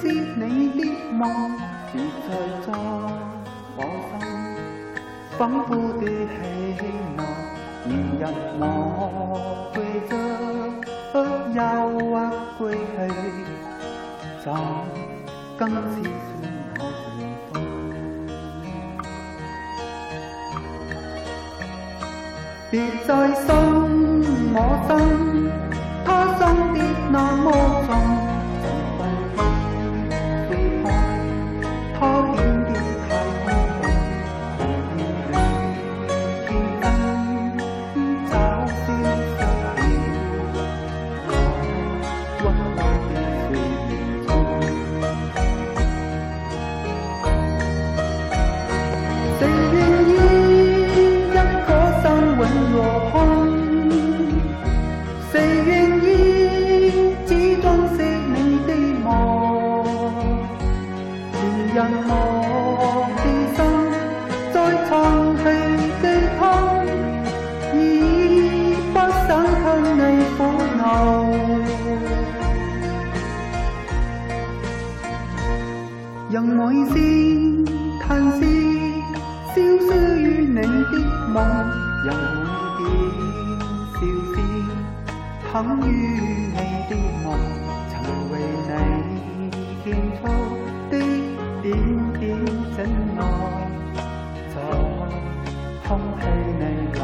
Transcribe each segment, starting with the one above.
是你的梦，是在在我心，仿佛的喜乐，明日我归家，忧郁归去，怎更是算我别再伤我心，他心的那么重。让每声叹息消失于你的梦，让每点笑声肯于你的梦，曾为你献出。点点真爱，在空气里流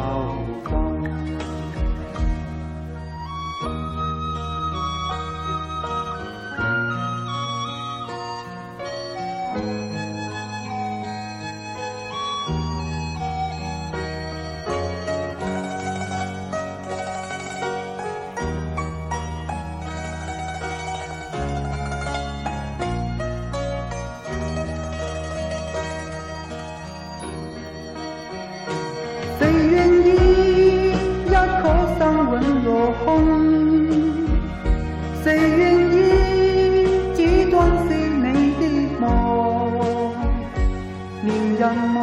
人我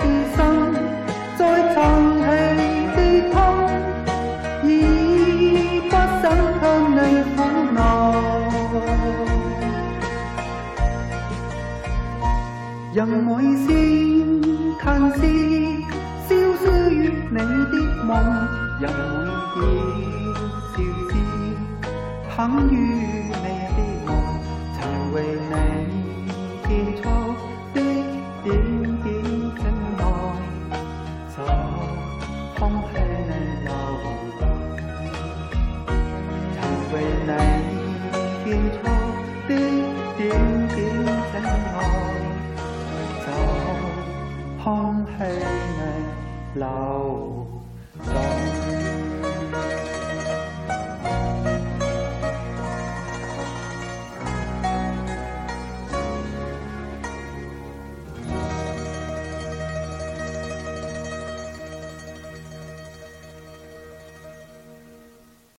的心再藏起的痛，已不想向你苦恼。人每声叹息。消失于你的梦，任每点笑声肯于你的梦，曾为你献出你献出的点点真爱就看空气内流动